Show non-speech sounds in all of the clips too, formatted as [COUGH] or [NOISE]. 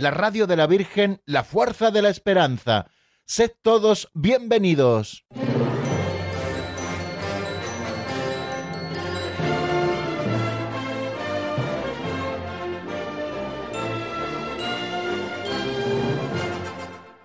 la radio de la Virgen, la fuerza de la esperanza. Sed todos bienvenidos.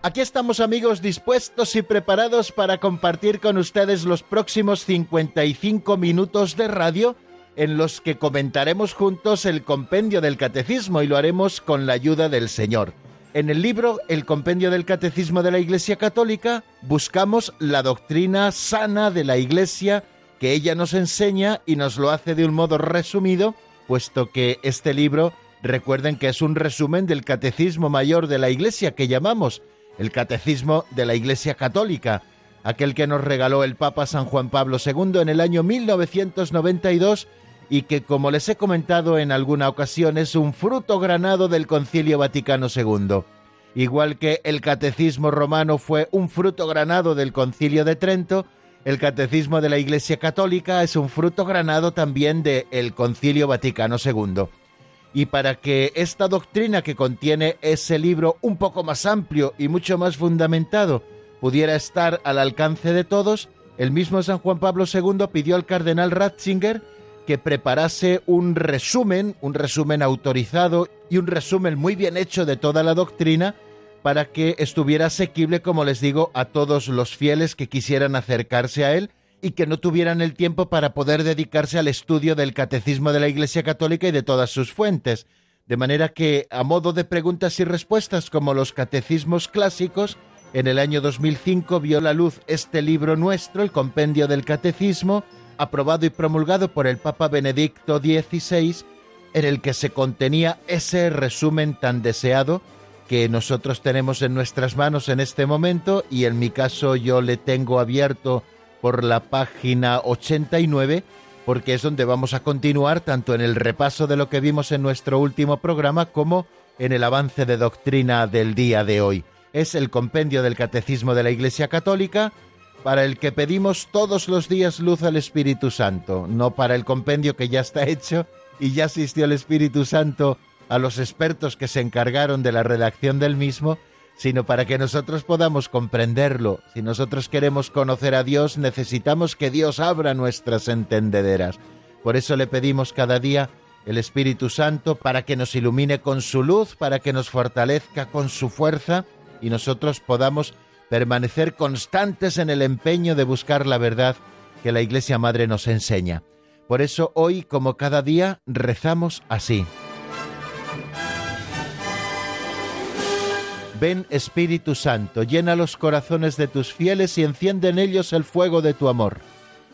Aquí estamos amigos dispuestos y preparados para compartir con ustedes los próximos 55 minutos de radio en los que comentaremos juntos el compendio del catecismo y lo haremos con la ayuda del Señor. En el libro El compendio del catecismo de la Iglesia Católica buscamos la doctrina sana de la Iglesia que ella nos enseña y nos lo hace de un modo resumido, puesto que este libro recuerden que es un resumen del catecismo mayor de la Iglesia que llamamos el Catecismo de la Iglesia Católica, aquel que nos regaló el Papa San Juan Pablo II en el año 1992 y que, como les he comentado en alguna ocasión, es un fruto granado del Concilio Vaticano II. Igual que el Catecismo romano fue un fruto granado del Concilio de Trento, el Catecismo de la Iglesia Católica es un fruto granado también del Concilio Vaticano II y para que esta doctrina que contiene ese libro un poco más amplio y mucho más fundamentado pudiera estar al alcance de todos, el mismo San Juan Pablo II pidió al cardenal Ratzinger que preparase un resumen, un resumen autorizado y un resumen muy bien hecho de toda la doctrina para que estuviera asequible, como les digo, a todos los fieles que quisieran acercarse a él y que no tuvieran el tiempo para poder dedicarse al estudio del catecismo de la Iglesia Católica y de todas sus fuentes. De manera que, a modo de preguntas y respuestas como los catecismos clásicos, en el año 2005 vio la luz este libro nuestro, el Compendio del Catecismo, aprobado y promulgado por el Papa Benedicto XVI, en el que se contenía ese resumen tan deseado que nosotros tenemos en nuestras manos en este momento y en mi caso yo le tengo abierto por la página 89, porque es donde vamos a continuar tanto en el repaso de lo que vimos en nuestro último programa como en el avance de doctrina del día de hoy. Es el compendio del Catecismo de la Iglesia Católica, para el que pedimos todos los días luz al Espíritu Santo, no para el compendio que ya está hecho y ya asistió el Espíritu Santo a los expertos que se encargaron de la redacción del mismo, sino para que nosotros podamos comprenderlo. Si nosotros queremos conocer a Dios, necesitamos que Dios abra nuestras entendederas. Por eso le pedimos cada día el Espíritu Santo para que nos ilumine con su luz, para que nos fortalezca con su fuerza y nosotros podamos permanecer constantes en el empeño de buscar la verdad que la Iglesia Madre nos enseña. Por eso hoy, como cada día, rezamos así. Ven Espíritu Santo, llena los corazones de tus fieles y enciende en ellos el fuego de tu amor.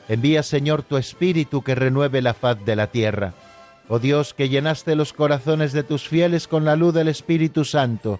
Envía Señor tu Espíritu que renueve la faz de la tierra. Oh Dios, que llenaste los corazones de tus fieles con la luz del Espíritu Santo,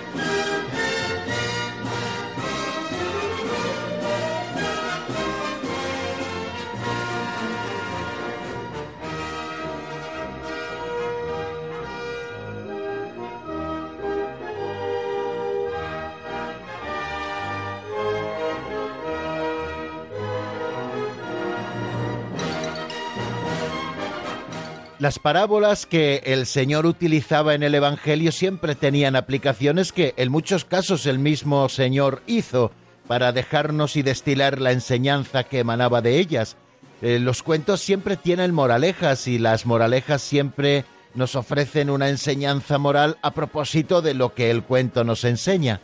Las parábolas que el Señor utilizaba en el Evangelio siempre tenían aplicaciones que en muchos casos el mismo Señor hizo para dejarnos y destilar la enseñanza que emanaba de ellas. Eh, los cuentos siempre tienen moralejas y las moralejas siempre nos ofrecen una enseñanza moral a propósito de lo que el cuento nos enseña.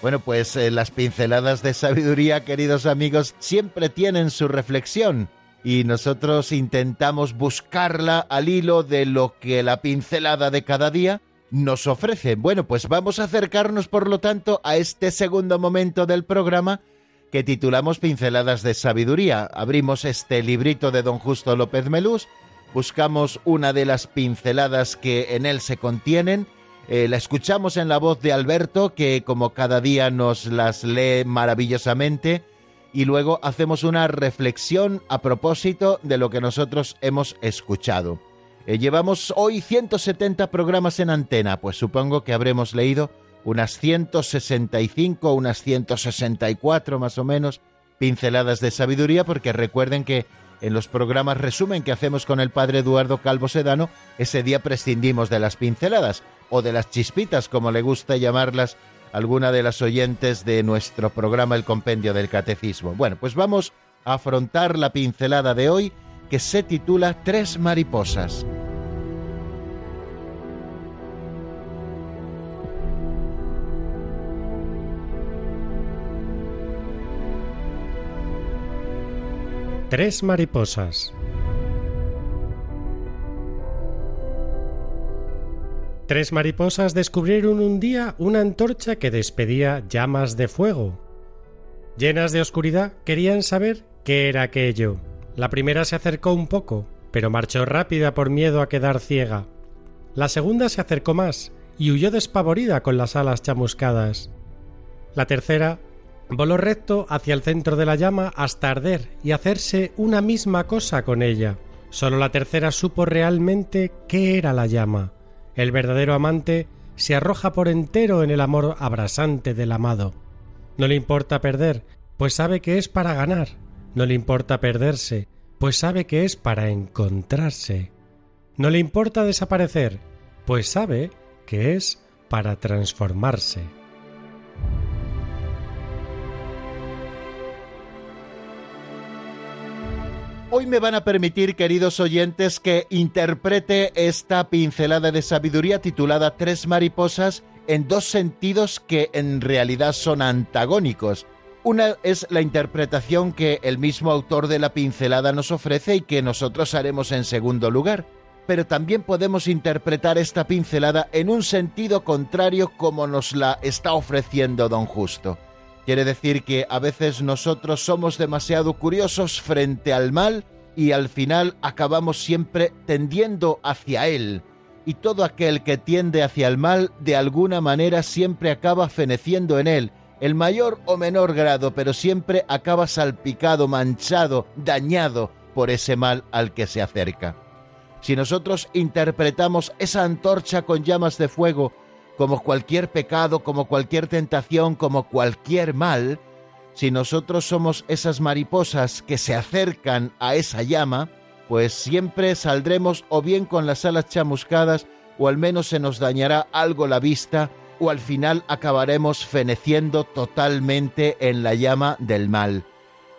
Bueno, pues eh, las pinceladas de sabiduría, queridos amigos, siempre tienen su reflexión y nosotros intentamos buscarla al hilo de lo que la pincelada de cada día nos ofrece. Bueno, pues vamos a acercarnos, por lo tanto, a este segundo momento del programa que titulamos Pinceladas de Sabiduría. Abrimos este librito de don Justo López Melús, buscamos una de las pinceladas que en él se contienen, eh, la escuchamos en la voz de Alberto, que como cada día nos las lee maravillosamente, y luego hacemos una reflexión a propósito de lo que nosotros hemos escuchado. Eh, llevamos hoy 170 programas en antena, pues supongo que habremos leído unas 165, unas 164 más o menos pinceladas de sabiduría, porque recuerden que en los programas resumen que hacemos con el padre Eduardo Calvo Sedano, ese día prescindimos de las pinceladas o de las chispitas, como le gusta llamarlas alguna de las oyentes de nuestro programa El Compendio del Catecismo. Bueno, pues vamos a afrontar la pincelada de hoy que se titula Tres mariposas. Tres mariposas. Tres mariposas descubrieron un día una antorcha que despedía llamas de fuego. Llenas de oscuridad, querían saber qué era aquello. La primera se acercó un poco, pero marchó rápida por miedo a quedar ciega. La segunda se acercó más y huyó despavorida con las alas chamuscadas. La tercera Voló recto hacia el centro de la llama hasta arder y hacerse una misma cosa con ella. Solo la tercera supo realmente qué era la llama. El verdadero amante se arroja por entero en el amor abrasante del amado. No le importa perder, pues sabe que es para ganar. No le importa perderse, pues sabe que es para encontrarse. No le importa desaparecer, pues sabe que es para transformarse. Hoy me van a permitir, queridos oyentes, que interprete esta pincelada de sabiduría titulada Tres mariposas en dos sentidos que en realidad son antagónicos. Una es la interpretación que el mismo autor de la pincelada nos ofrece y que nosotros haremos en segundo lugar. Pero también podemos interpretar esta pincelada en un sentido contrario como nos la está ofreciendo don Justo. Quiere decir que a veces nosotros somos demasiado curiosos frente al mal y al final acabamos siempre tendiendo hacia él. Y todo aquel que tiende hacia el mal de alguna manera siempre acaba feneciendo en él, el mayor o menor grado, pero siempre acaba salpicado, manchado, dañado por ese mal al que se acerca. Si nosotros interpretamos esa antorcha con llamas de fuego como cualquier pecado, como cualquier tentación, como cualquier mal, si nosotros somos esas mariposas que se acercan a esa llama, pues siempre saldremos o bien con las alas chamuscadas o al menos se nos dañará algo la vista o al final acabaremos feneciendo totalmente en la llama del mal.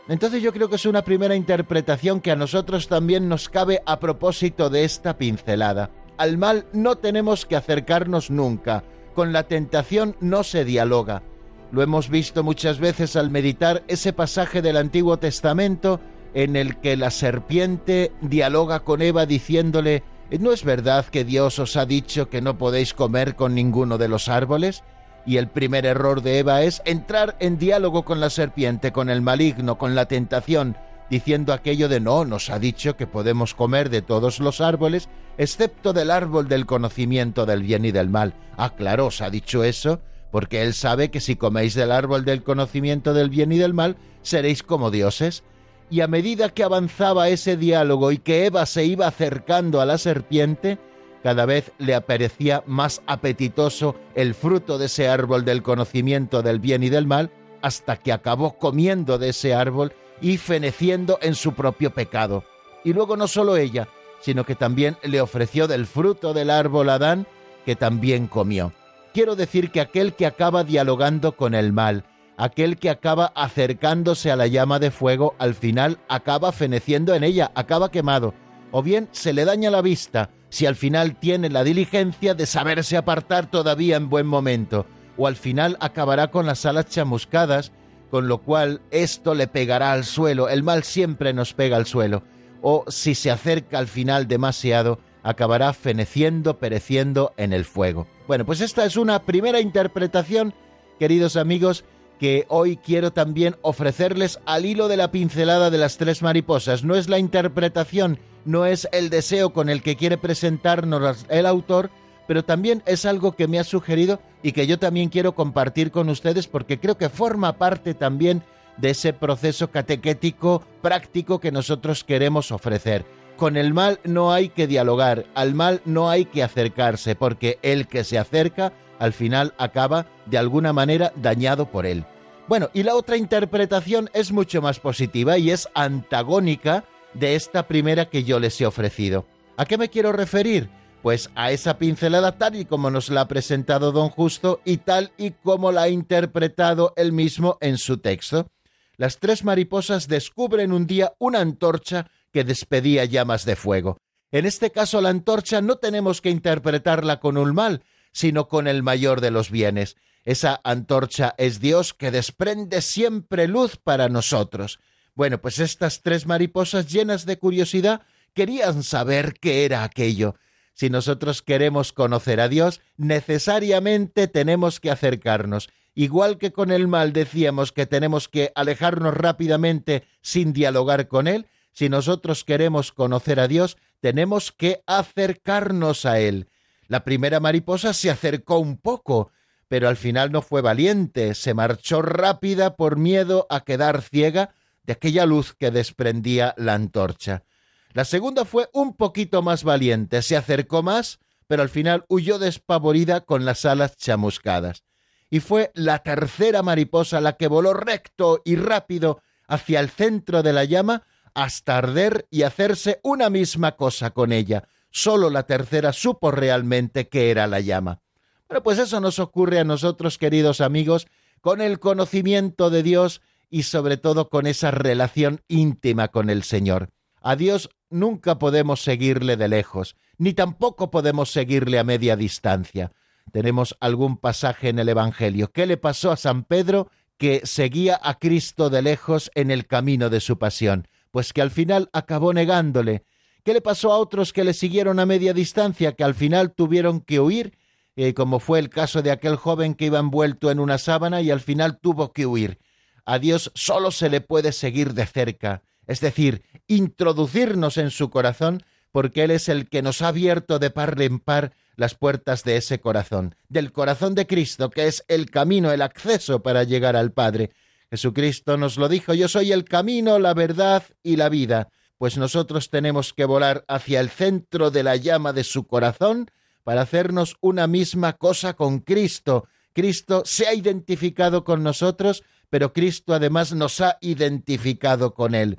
Entonces yo creo que es una primera interpretación que a nosotros también nos cabe a propósito de esta pincelada al mal no tenemos que acercarnos nunca, con la tentación no se dialoga. Lo hemos visto muchas veces al meditar ese pasaje del Antiguo Testamento en el que la serpiente dialoga con Eva diciéndole, ¿no es verdad que Dios os ha dicho que no podéis comer con ninguno de los árboles? Y el primer error de Eva es entrar en diálogo con la serpiente, con el maligno, con la tentación, diciendo aquello de no, nos ha dicho que podemos comer de todos los árboles, excepto del árbol del conocimiento del bien y del mal. Ah, os ha dicho eso, porque él sabe que si coméis del árbol del conocimiento del bien y del mal, seréis como dioses. Y a medida que avanzaba ese diálogo y que Eva se iba acercando a la serpiente, cada vez le aparecía más apetitoso el fruto de ese árbol del conocimiento del bien y del mal, hasta que acabó comiendo de ese árbol y feneciendo en su propio pecado. Y luego no solo ella, sino que también le ofreció del fruto del árbol Adán, que también comió. Quiero decir que aquel que acaba dialogando con el mal, aquel que acaba acercándose a la llama de fuego, al final acaba feneciendo en ella, acaba quemado, o bien se le daña la vista, si al final tiene la diligencia de saberse apartar todavía en buen momento, o al final acabará con las alas chamuscadas con lo cual esto le pegará al suelo, el mal siempre nos pega al suelo, o si se acerca al final demasiado, acabará feneciendo, pereciendo en el fuego. Bueno, pues esta es una primera interpretación, queridos amigos, que hoy quiero también ofrecerles al hilo de la pincelada de las tres mariposas. No es la interpretación, no es el deseo con el que quiere presentarnos el autor, pero también es algo que me ha sugerido y que yo también quiero compartir con ustedes porque creo que forma parte también de ese proceso catequético práctico que nosotros queremos ofrecer. Con el mal no hay que dialogar, al mal no hay que acercarse, porque el que se acerca al final acaba de alguna manera dañado por él. Bueno, y la otra interpretación es mucho más positiva y es antagónica de esta primera que yo les he ofrecido. ¿A qué me quiero referir? Pues a esa pincelada tal y como nos la ha presentado don Justo y tal y como la ha interpretado él mismo en su texto. Las tres mariposas descubren un día una antorcha que despedía llamas de fuego. En este caso la antorcha no tenemos que interpretarla con un mal, sino con el mayor de los bienes. Esa antorcha es Dios que desprende siempre luz para nosotros. Bueno, pues estas tres mariposas llenas de curiosidad querían saber qué era aquello. Si nosotros queremos conocer a Dios, necesariamente tenemos que acercarnos. Igual que con el mal decíamos que tenemos que alejarnos rápidamente sin dialogar con Él, si nosotros queremos conocer a Dios, tenemos que acercarnos a Él. La primera mariposa se acercó un poco, pero al final no fue valiente, se marchó rápida por miedo a quedar ciega de aquella luz que desprendía la antorcha. La segunda fue un poquito más valiente, se acercó más, pero al final huyó despavorida con las alas chamuscadas. Y fue la tercera mariposa la que voló recto y rápido hacia el centro de la llama hasta arder y hacerse una misma cosa con ella. Solo la tercera supo realmente qué era la llama. Bueno, pues eso nos ocurre a nosotros, queridos amigos, con el conocimiento de Dios y sobre todo con esa relación íntima con el Señor. A Dios nunca podemos seguirle de lejos, ni tampoco podemos seguirle a media distancia. Tenemos algún pasaje en el Evangelio. ¿Qué le pasó a San Pedro que seguía a Cristo de lejos en el camino de su pasión? pues que al final acabó negándole. ¿Qué le pasó a otros que le siguieron a media distancia, que al final tuvieron que huir, eh, como fue el caso de aquel joven que iba envuelto en una sábana y al final tuvo que huir? A Dios solo se le puede seguir de cerca, es decir, introducirnos en su corazón, porque Él es el que nos ha abierto de par en par las puertas de ese corazón, del corazón de Cristo, que es el camino, el acceso para llegar al Padre. Jesucristo nos lo dijo, yo soy el camino, la verdad y la vida, pues nosotros tenemos que volar hacia el centro de la llama de su corazón para hacernos una misma cosa con Cristo. Cristo se ha identificado con nosotros, pero Cristo además nos ha identificado con Él.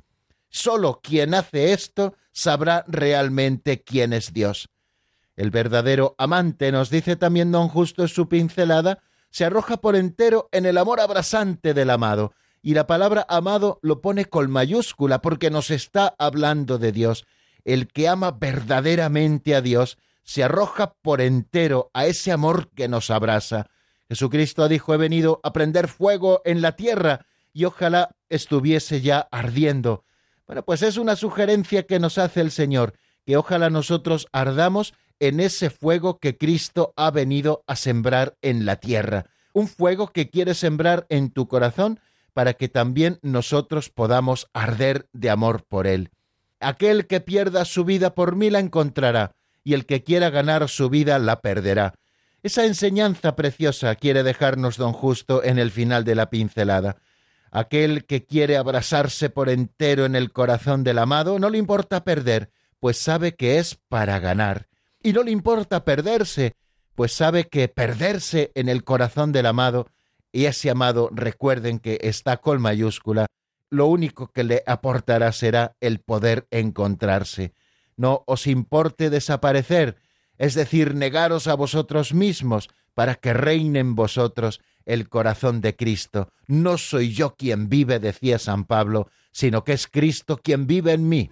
Solo quien hace esto sabrá realmente quién es Dios. El verdadero amante, nos dice también don Justo en su pincelada, se arroja por entero en el amor abrasante del amado. Y la palabra amado lo pone con mayúscula porque nos está hablando de Dios. El que ama verdaderamente a Dios se arroja por entero a ese amor que nos abraza. Jesucristo dijo, he venido a prender fuego en la tierra y ojalá estuviese ya ardiendo. Bueno, pues es una sugerencia que nos hace el Señor, que ojalá nosotros ardamos en ese fuego que Cristo ha venido a sembrar en la tierra, un fuego que quiere sembrar en tu corazón para que también nosotros podamos arder de amor por Él. Aquel que pierda su vida por mí la encontrará, y el que quiera ganar su vida la perderá. Esa enseñanza preciosa quiere dejarnos don Justo en el final de la pincelada. Aquel que quiere abrasarse por entero en el corazón del amado no le importa perder, pues sabe que es para ganar y no le importa perderse, pues sabe que perderse en el corazón del amado, y ese amado recuerden que está con mayúscula, lo único que le aportará será el poder encontrarse. No os importe desaparecer, es decir, negaros a vosotros mismos para que reine en vosotros el corazón de Cristo. No soy yo quien vive, decía San Pablo, sino que es Cristo quien vive en mí.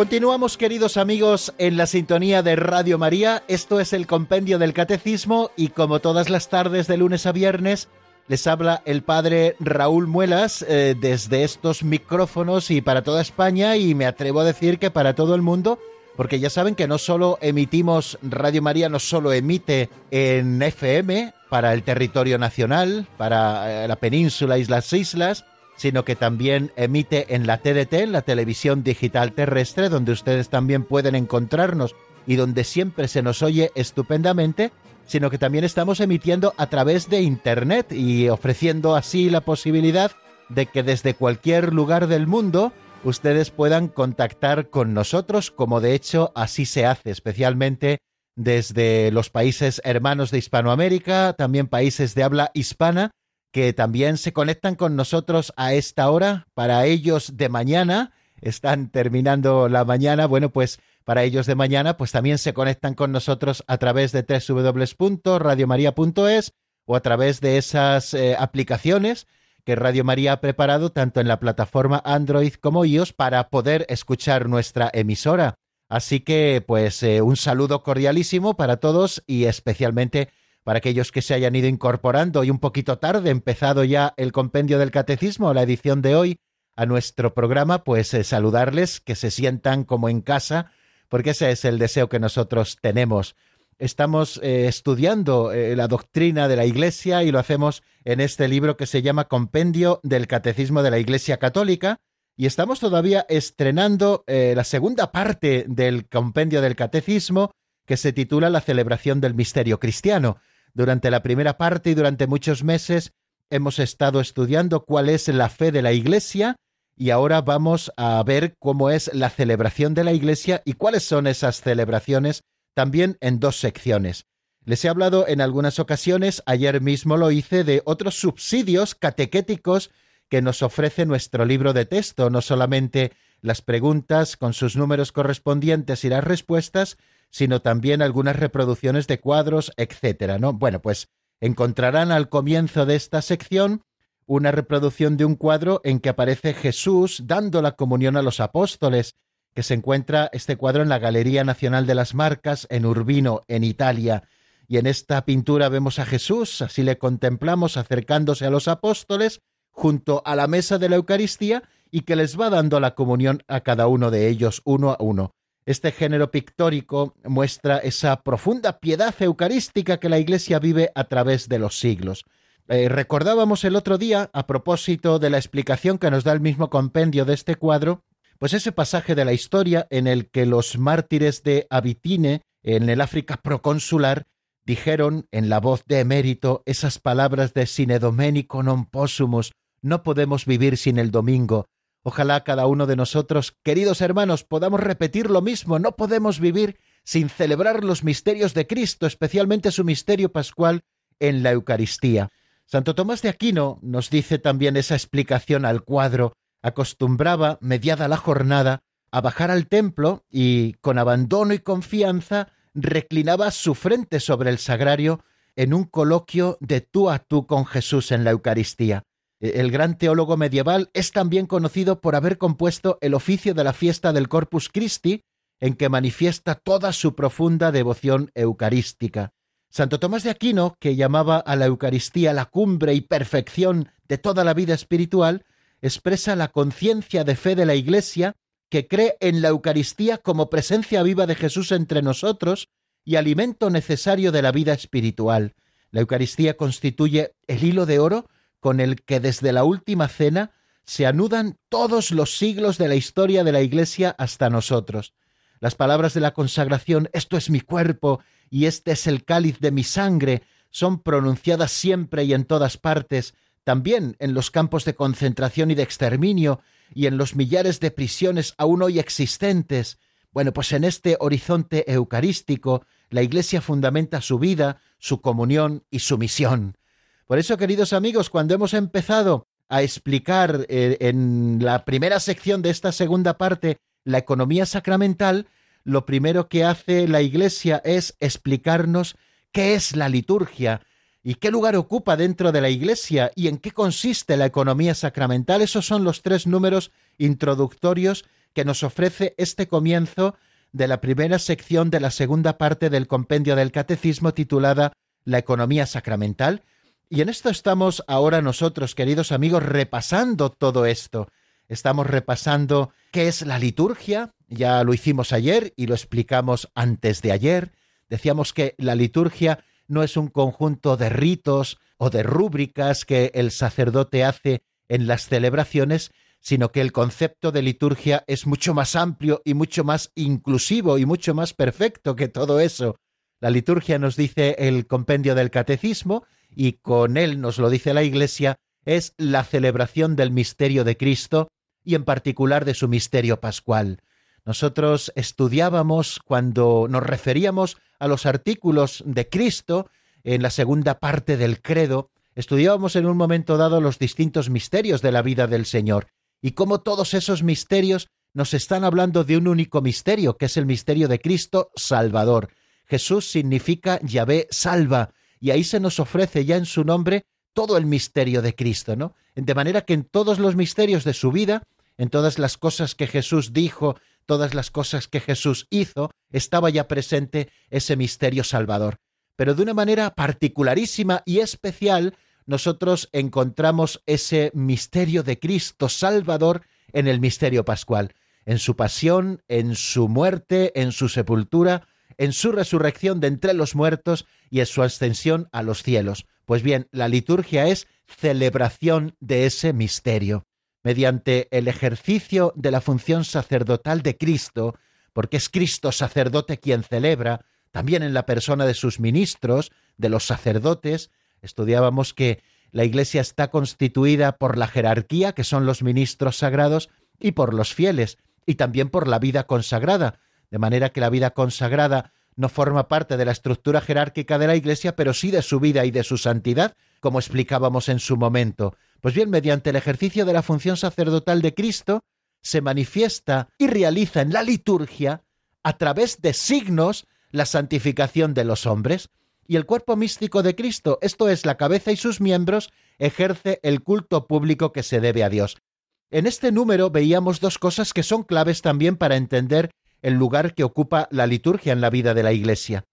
Continuamos, queridos amigos, en la sintonía de Radio María. Esto es el Compendio del Catecismo y como todas las tardes de lunes a viernes, les habla el padre Raúl Muelas eh, desde estos micrófonos y para toda España y me atrevo a decir que para todo el mundo, porque ya saben que no solo emitimos, Radio María no solo emite en FM para el territorio nacional, para eh, la península y las islas, sino que también emite en la TDT, la televisión digital terrestre, donde ustedes también pueden encontrarnos y donde siempre se nos oye estupendamente, sino que también estamos emitiendo a través de Internet y ofreciendo así la posibilidad de que desde cualquier lugar del mundo ustedes puedan contactar con nosotros, como de hecho así se hace, especialmente desde los países hermanos de Hispanoamérica, también países de habla hispana, que también se conectan con nosotros a esta hora. Para ellos de mañana, están terminando la mañana, bueno, pues para ellos de mañana, pues también se conectan con nosotros a través de www.radiomaria.es o a través de esas eh, aplicaciones que Radio María ha preparado tanto en la plataforma Android como iOS para poder escuchar nuestra emisora. Así que, pues, eh, un saludo cordialísimo para todos y especialmente para aquellos que se hayan ido incorporando y un poquito tarde, empezado ya el compendio del catecismo, la edición de hoy, a nuestro programa, pues eh, saludarles, que se sientan como en casa, porque ese es el deseo que nosotros tenemos. Estamos eh, estudiando eh, la doctrina de la Iglesia y lo hacemos en este libro que se llama Compendio del Catecismo de la Iglesia Católica, y estamos todavía estrenando la segunda parte del Compendio del Catecismo, que se titula La celebración del misterio cristiano. Durante la primera parte y durante muchos meses hemos estado estudiando cuál es la fe de la Iglesia y ahora vamos a ver cómo es la celebración de la Iglesia y cuáles son esas celebraciones también en dos secciones. Les he hablado en algunas ocasiones, ayer mismo lo hice, de otros subsidios catequéticos que nos ofrece nuestro libro de texto, no solamente las preguntas con sus números correspondientes y las respuestas, sino también algunas reproducciones de cuadros, etcétera, ¿no? Bueno, pues encontrarán al comienzo de esta sección una reproducción de un cuadro en que aparece Jesús dando la comunión a los apóstoles, que se encuentra este cuadro en la Galería Nacional de las Marcas en Urbino, en Italia. Y en esta pintura vemos a Jesús, así le contemplamos acercándose a los apóstoles junto a la mesa de la Eucaristía y que les va dando la comunión a cada uno de ellos uno a uno. Este género pictórico muestra esa profunda piedad eucarística que la Iglesia vive a través de los siglos. Eh, recordábamos el otro día, a propósito de la explicación que nos da el mismo compendio de este cuadro, pues ese pasaje de la historia en el que los mártires de Abitine, en el África proconsular, dijeron en la voz de emérito esas palabras de Sine Domenico non possumus, no podemos vivir sin el domingo, Ojalá cada uno de nosotros, queridos hermanos, podamos repetir lo mismo. No podemos vivir sin celebrar los misterios de Cristo, especialmente su misterio pascual en la Eucaristía. Santo Tomás de Aquino nos dice también esa explicación al cuadro. Acostumbraba, mediada la jornada, a bajar al templo y, con abandono y confianza, reclinaba su frente sobre el sagrario en un coloquio de tú a tú con Jesús en la Eucaristía. El gran teólogo medieval es también conocido por haber compuesto el oficio de la fiesta del Corpus Christi, en que manifiesta toda su profunda devoción eucarística. Santo Tomás de Aquino, que llamaba a la Eucaristía la cumbre y perfección de toda la vida espiritual, expresa la conciencia de fe de la Iglesia que cree en la Eucaristía como presencia viva de Jesús entre nosotros y alimento necesario de la vida espiritual. La Eucaristía constituye el hilo de oro con el que desde la última cena se anudan todos los siglos de la historia de la Iglesia hasta nosotros. Las palabras de la consagración, esto es mi cuerpo y este es el cáliz de mi sangre, son pronunciadas siempre y en todas partes, también en los campos de concentración y de exterminio, y en los millares de prisiones aún hoy existentes. Bueno, pues en este horizonte eucarístico, la Iglesia fundamenta su vida, su comunión y su misión. Por eso, queridos amigos, cuando hemos empezado a explicar eh, en la primera sección de esta segunda parte la economía sacramental, lo primero que hace la Iglesia es explicarnos qué es la liturgia y qué lugar ocupa dentro de la Iglesia y en qué consiste la economía sacramental. Esos son los tres números introductorios que nos ofrece este comienzo de la primera sección de la segunda parte del compendio del Catecismo titulada La economía sacramental. Y en esto estamos ahora nosotros, queridos amigos, repasando todo esto. Estamos repasando qué es la liturgia, ya lo hicimos ayer y lo explicamos antes de ayer. Decíamos que la liturgia no es un conjunto de ritos o de rúbricas que el sacerdote hace en las celebraciones, sino que el concepto de liturgia es mucho más amplio y mucho más inclusivo y mucho más perfecto que todo eso. La liturgia nos dice el compendio del catecismo, y con él nos lo dice la Iglesia, es la celebración del misterio de Cristo y en particular de su misterio pascual. Nosotros estudiábamos cuando nos referíamos a los artículos de Cristo en la segunda parte del credo, estudiábamos en un momento dado los distintos misterios de la vida del Señor y cómo todos esos misterios nos están hablando de un único misterio, que es el misterio de Cristo Salvador. Jesús significa Yahvé salva, y ahí se nos ofrece ya en su nombre todo el misterio de Cristo, ¿no? De manera que en todos los misterios de su vida, en todas las cosas que Jesús dijo, todas las cosas que Jesús hizo, estaba ya presente ese misterio salvador. Pero de una manera particularísima y especial, nosotros encontramos ese misterio de Cristo Salvador en el misterio pascual, en su pasión, en su muerte, en su sepultura, en su resurrección de entre los muertos y en su ascensión a los cielos. Pues bien, la liturgia es celebración de ese misterio. Mediante el ejercicio de la función sacerdotal de Cristo, porque es Cristo sacerdote quien celebra, también en la persona de sus ministros, de los sacerdotes, estudiábamos que la Iglesia está constituida por la jerarquía, que son los ministros sagrados, y por los fieles, y también por la vida consagrada, de manera que la vida consagrada no forma parte de la estructura jerárquica de la Iglesia, pero sí de su vida y de su santidad, como explicábamos en su momento. Pues bien, mediante el ejercicio de la función sacerdotal de Cristo, se manifiesta y realiza en la liturgia, a través de signos, la santificación de los hombres y el cuerpo místico de Cristo, esto es la cabeza y sus miembros, ejerce el culto público que se debe a Dios. En este número veíamos dos cosas que son claves también para entender el lugar que ocupa la liturgia en la vida de la Iglesia.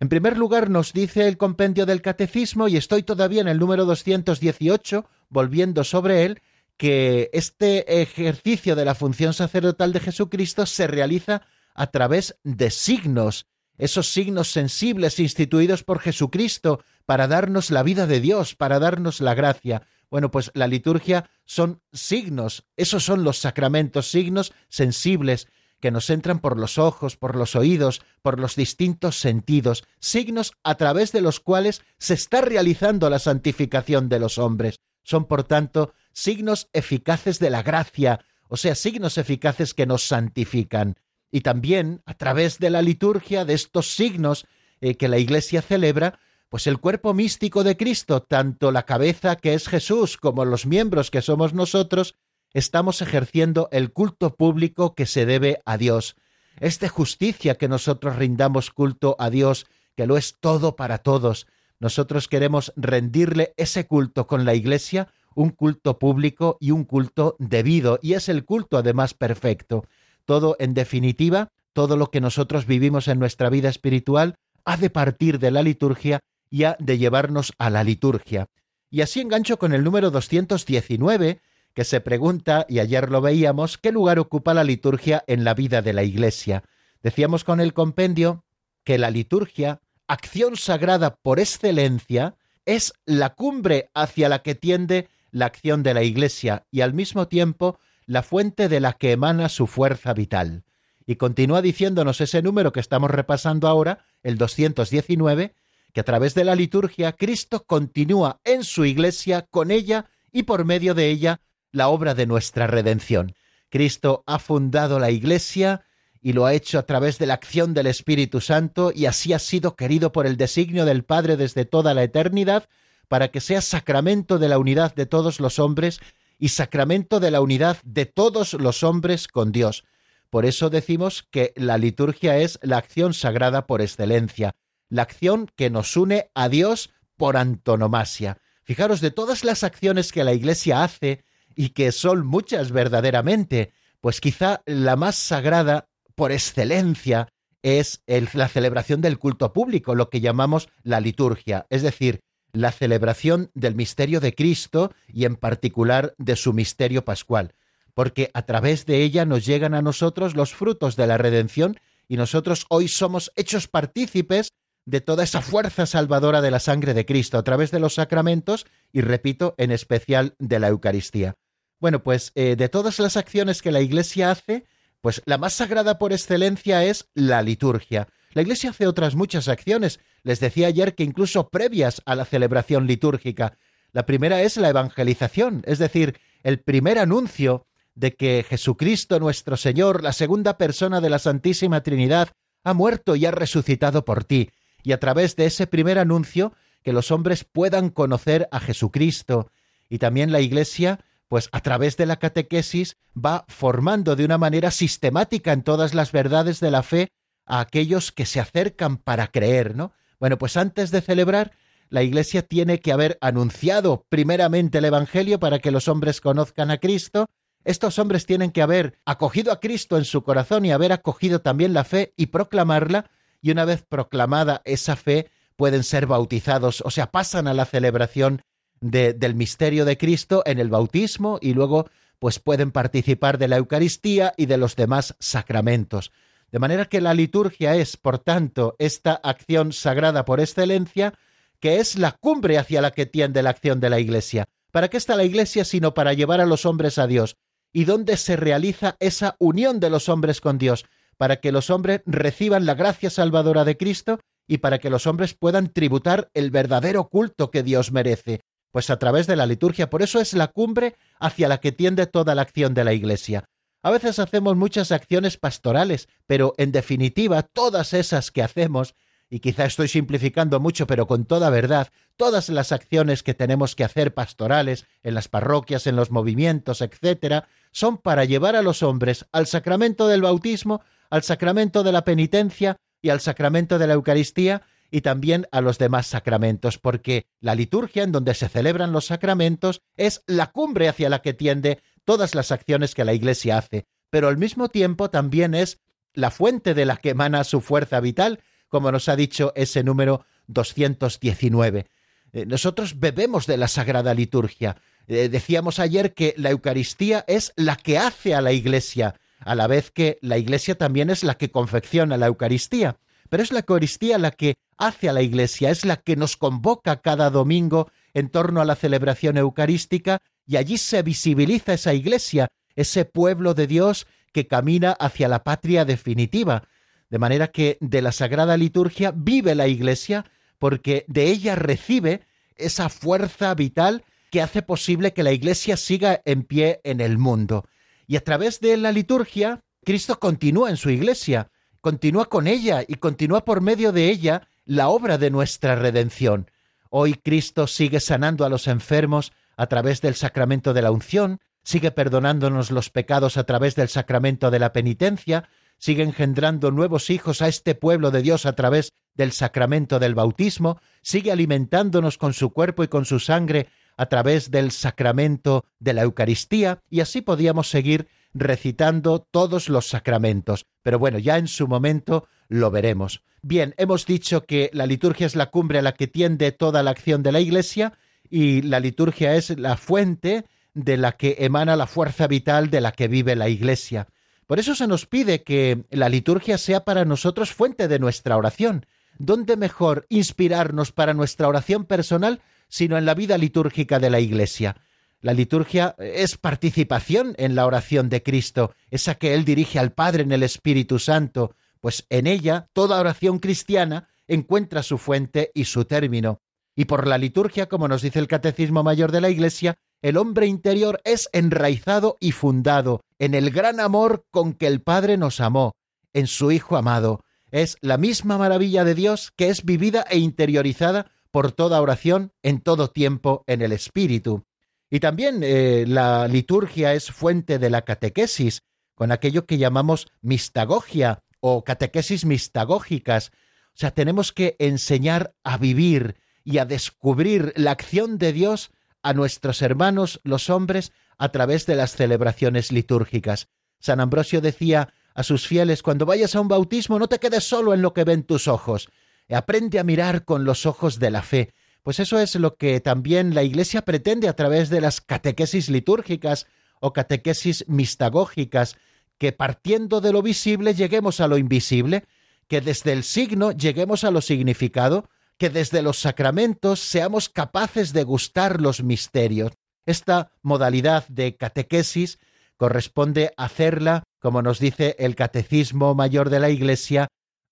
En primer lugar, nos dice el compendio del Catecismo, y estoy todavía en el número 218, volviendo sobre él, que este ejercicio de la función sacerdotal de Jesucristo se realiza a través de signos, esos signos sensibles instituidos por Jesucristo para darnos la vida de Dios, para darnos la gracia. Bueno, pues la liturgia son signos, esos son los sacramentos, signos sensibles que nos entran por los ojos, por los oídos, por los distintos sentidos, signos a través de los cuales se está realizando la santificación de los hombres. Son, por tanto, signos eficaces de la gracia, o sea, signos eficaces que nos santifican y también a través de la liturgia de estos signos eh, que la Iglesia celebra, pues el cuerpo místico de Cristo, tanto la cabeza que es Jesús como los miembros que somos nosotros, estamos ejerciendo el culto público que se debe a Dios. Es de justicia que nosotros rindamos culto a Dios, que lo es todo para todos. Nosotros queremos rendirle ese culto con la Iglesia, un culto público y un culto debido, y es el culto además perfecto. Todo, en definitiva, todo lo que nosotros vivimos en nuestra vida espiritual ha de partir de la liturgia y ha de llevarnos a la liturgia. Y así engancho con el número 219, que se pregunta, y ayer lo veíamos, qué lugar ocupa la liturgia en la vida de la Iglesia. Decíamos con el compendio que la liturgia, acción sagrada por excelencia, es la cumbre hacia la que tiende la acción de la Iglesia y al mismo tiempo la fuente de la que emana su fuerza vital. Y continúa diciéndonos ese número que estamos repasando ahora, el 219, que a través de la liturgia Cristo continúa en su iglesia, con ella y por medio de ella, la obra de nuestra redención. Cristo ha fundado la iglesia y lo ha hecho a través de la acción del Espíritu Santo y así ha sido querido por el designio del Padre desde toda la eternidad para que sea sacramento de la unidad de todos los hombres y sacramento de la unidad de todos los hombres con Dios. Por eso decimos que la liturgia es la acción sagrada por excelencia, la acción que nos une a Dios por antonomasia. Fijaros, de todas las acciones que la Iglesia hace, y que son muchas verdaderamente, pues quizá la más sagrada por excelencia es la celebración del culto público, lo que llamamos la liturgia, es decir, la celebración del misterio de Cristo y en particular de su misterio pascual, porque a través de ella nos llegan a nosotros los frutos de la redención y nosotros hoy somos hechos partícipes de toda esa fuerza salvadora de la sangre de Cristo a través de los sacramentos y, repito, en especial de la Eucaristía. Bueno, pues eh, de todas las acciones que la Iglesia hace, pues la más sagrada por excelencia es la liturgia. La Iglesia hace otras muchas acciones. Les decía ayer que incluso previas a la celebración litúrgica. La primera es la evangelización, es decir, el primer anuncio de que Jesucristo nuestro Señor, la segunda persona de la Santísima Trinidad, ha muerto y ha resucitado por ti, y a través de ese primer anuncio que los hombres puedan conocer a Jesucristo. Y también la Iglesia, pues a través de la catequesis, va formando de una manera sistemática en todas las verdades de la fe a aquellos que se acercan para creer, ¿no? Bueno, pues antes de celebrar, la Iglesia tiene que haber anunciado primeramente el Evangelio para que los hombres conozcan a Cristo, estos hombres tienen que haber acogido a Cristo en su corazón y haber acogido también la fe y proclamarla, y una vez proclamada esa fe, pueden ser bautizados, o sea, pasan a la celebración del misterio de Cristo en el bautismo y luego pues pueden participar de la Eucaristía y de los demás sacramentos. De manera que la liturgia es, por tanto, esta acción sagrada por excelencia, que es la cumbre hacia la que tiende la acción de la Iglesia. ¿Para qué está la Iglesia sino para llevar a los hombres a Dios? y dónde se realiza esa unión de los hombres con Dios, para que los hombres reciban la gracia salvadora de Cristo y para que los hombres puedan tributar el verdadero culto que Dios merece, pues a través de la liturgia. Por eso es la cumbre hacia la que tiende toda la acción de la Iglesia. A veces hacemos muchas acciones pastorales, pero en definitiva todas esas que hacemos y quizá estoy simplificando mucho, pero con toda verdad, todas las acciones que tenemos que hacer pastorales, en las parroquias, en los movimientos, etcétera, son para llevar a los hombres al sacramento del bautismo, al sacramento de la penitencia y al sacramento de la Eucaristía y también a los demás sacramentos, porque la liturgia en donde se celebran los sacramentos es la cumbre hacia la que tiende todas las acciones que la Iglesia hace, pero al mismo tiempo también es la fuente de la que emana su fuerza vital, como nos ha dicho ese número 219. Eh, nosotros bebemos de la Sagrada Liturgia. Eh, decíamos ayer que la Eucaristía es la que hace a la Iglesia, a la vez que la Iglesia también es la que confecciona la Eucaristía. Pero es la Eucaristía la que hace a la Iglesia, es la que nos convoca cada domingo en torno a la celebración eucarística y allí se visibiliza esa Iglesia, ese pueblo de Dios que camina hacia la patria definitiva, de manera que de la Sagrada Liturgia vive la Iglesia porque de ella recibe esa fuerza vital que hace posible que la Iglesia siga en pie en el mundo. Y a través de la liturgia, Cristo continúa en su Iglesia, continúa con ella y continúa por medio de ella la obra de nuestra redención. Hoy Cristo sigue sanando a los enfermos a través del sacramento de la unción, sigue perdonándonos los pecados a través del sacramento de la penitencia, sigue engendrando nuevos hijos a este pueblo de Dios a través del sacramento del bautismo, sigue alimentándonos con su cuerpo y con su sangre a través del sacramento de la Eucaristía, y así podíamos seguir recitando todos los sacramentos. Pero bueno, ya en su momento lo veremos. Bien, hemos dicho que la liturgia es la cumbre a la que tiende toda la acción de la Iglesia, y la liturgia es la fuente de la que emana la fuerza vital de la que vive la Iglesia. Por eso se nos pide que la liturgia sea para nosotros fuente de nuestra oración. ¿Dónde mejor inspirarnos para nuestra oración personal sino en la vida litúrgica de la Iglesia? La liturgia es participación en la oración de Cristo, esa que Él dirige al Padre en el Espíritu Santo, pues en ella toda oración cristiana encuentra su fuente y su término. Y por la liturgia, como nos dice el Catecismo Mayor de la Iglesia, el hombre interior es enraizado y fundado en el gran amor con que el Padre nos amó, en su Hijo amado. Es la misma maravilla de Dios que es vivida e interiorizada por toda oración en todo tiempo en el Espíritu. Y también eh, la liturgia es fuente de la catequesis, con aquello que llamamos mistagogia o catequesis mistagógicas. O sea, tenemos que enseñar a vivir y a descubrir la acción de Dios a nuestros hermanos los hombres a través de las celebraciones litúrgicas. San Ambrosio decía a sus fieles, cuando vayas a un bautismo no te quedes solo en lo que ven tus ojos, aprende a mirar con los ojos de la fe. Pues eso es lo que también la Iglesia pretende a través de las catequesis litúrgicas o catequesis mistagógicas, que partiendo de lo visible lleguemos a lo invisible, que desde el signo lleguemos a lo significado, que desde los sacramentos seamos capaces de gustar los misterios. Esta modalidad de catequesis corresponde hacerla, como nos dice el Catecismo Mayor de la Iglesia,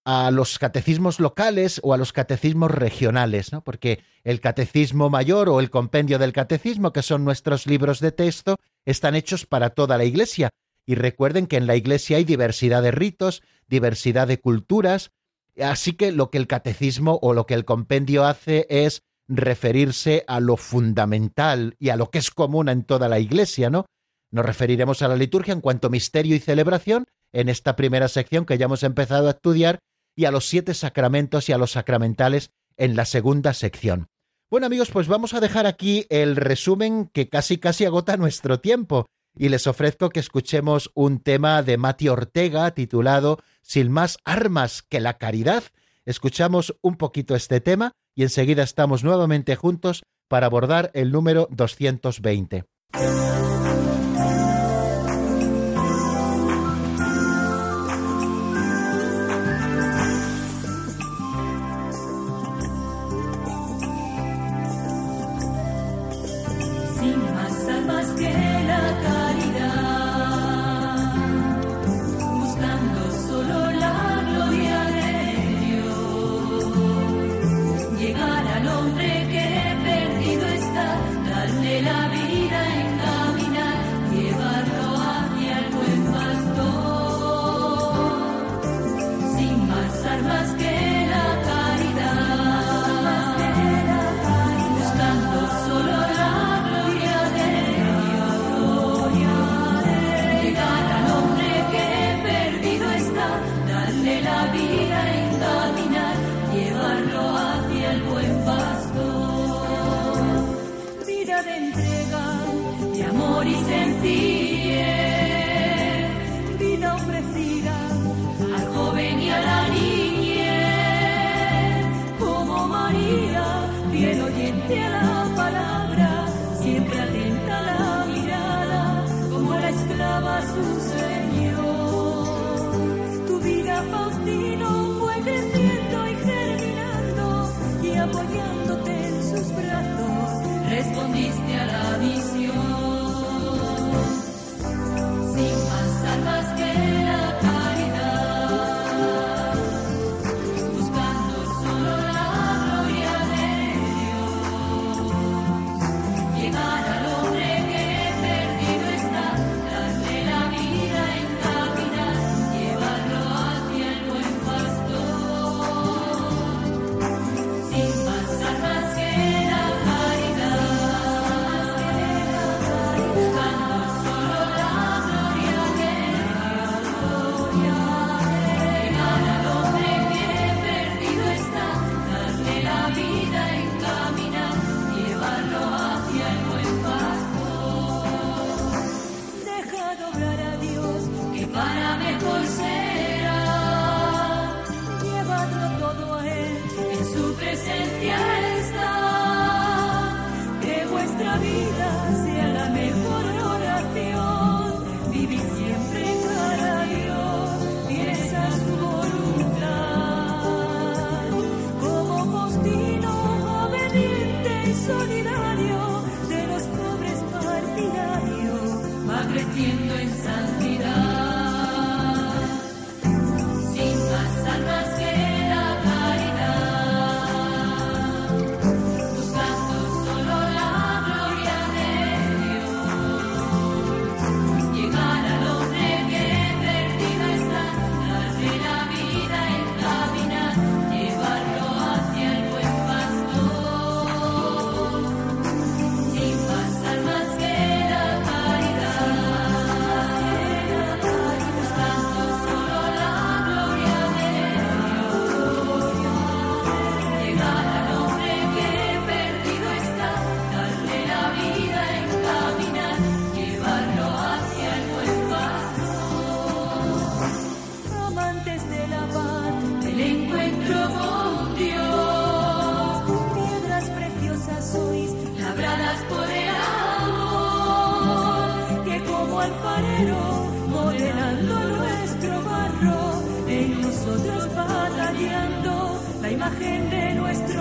a los catecismos locales o a los catecismos regionales, ¿no? Porque el catecismo mayor o el compendio del catecismo, que son nuestros libros de texto, están hechos para toda la Iglesia. Y recuerden que en la Iglesia hay diversidad de ritos, diversidad de culturas, así que lo que el catecismo o lo que el compendio hace es referirse a lo fundamental y a lo que es común en toda la Iglesia, ¿no? Nos referiremos a la liturgia en cuanto misterio y celebración en esta primera sección que ya hemos empezado a estudiar y a los siete sacramentos y a los sacramentales en la segunda sección. Bueno amigos, pues vamos a dejar aquí el resumen que casi casi agota nuestro tiempo y les ofrezco que escuchemos un tema de Mati Ortega titulado Sin más armas que la caridad. Escuchamos un poquito este tema y enseguida estamos nuevamente juntos para abordar el número 220.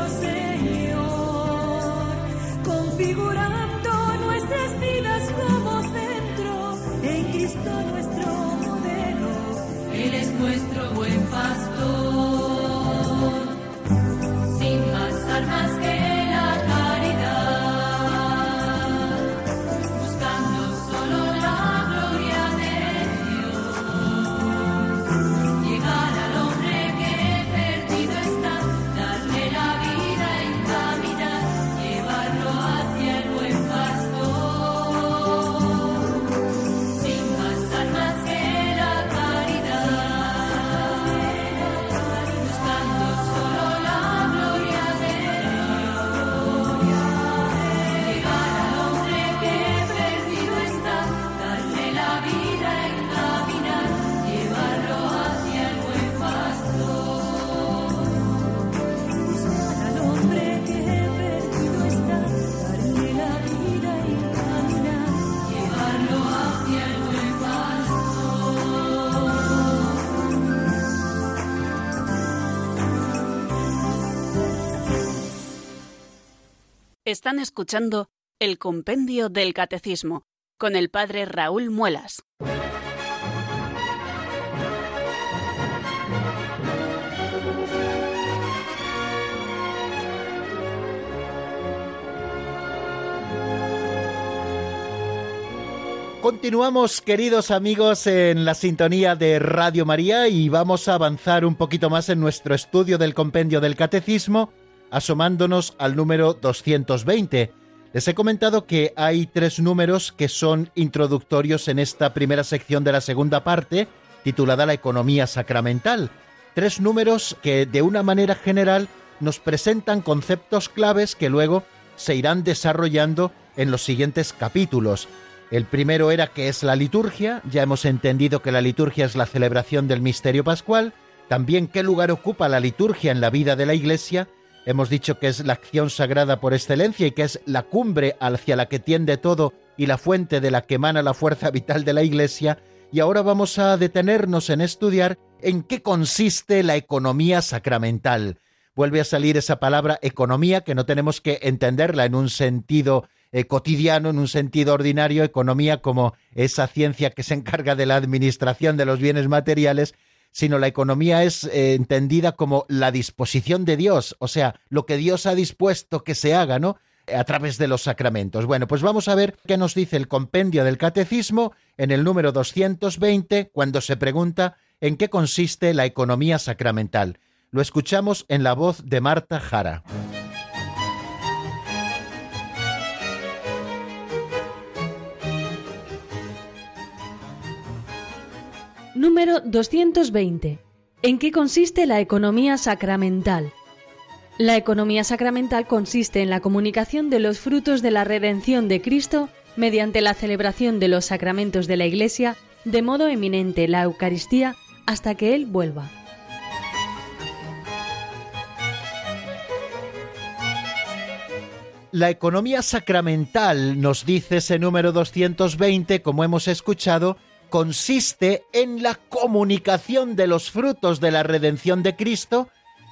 Señor, configurando nuestras vidas, como dentro en Cristo nuestro modelo. Él es nuestro buen pastor. Están escuchando el Compendio del Catecismo con el Padre Raúl Muelas. Continuamos, queridos amigos, en la sintonía de Radio María y vamos a avanzar un poquito más en nuestro estudio del compendio del Catecismo asomándonos al número 220. Les he comentado que hay tres números que son introductorios en esta primera sección de la segunda parte, titulada La economía sacramental. Tres números que de una manera general nos presentan conceptos claves que luego se irán desarrollando en los siguientes capítulos. El primero era que es la liturgia, ya hemos entendido que la liturgia es la celebración del misterio pascual, también qué lugar ocupa la liturgia en la vida de la Iglesia, Hemos dicho que es la acción sagrada por excelencia y que es la cumbre hacia la que tiende todo y la fuente de la que emana la fuerza vital de la Iglesia. Y ahora vamos a detenernos en estudiar en qué consiste la economía sacramental. Vuelve a salir esa palabra economía que no tenemos que entenderla en un sentido eh, cotidiano, en un sentido ordinario, economía como esa ciencia que se encarga de la administración de los bienes materiales, sino la economía es eh, entendida como la disposición de Dios, o sea, lo que Dios ha dispuesto que se haga, ¿no? a través de los sacramentos. Bueno, pues vamos a ver qué nos dice el compendio del catecismo en el número 220 cuando se pregunta en qué consiste la economía sacramental. Lo escuchamos en la voz de Marta Jara. Número 220. ¿En qué consiste la economía sacramental? La economía sacramental consiste en la comunicación de los frutos de la redención de Cristo mediante la celebración de los sacramentos de la Iglesia, de modo eminente la Eucaristía, hasta que Él vuelva. La economía sacramental, nos dice ese número 220, como hemos escuchado, consiste en la comunicación de los frutos de la redención de Cristo,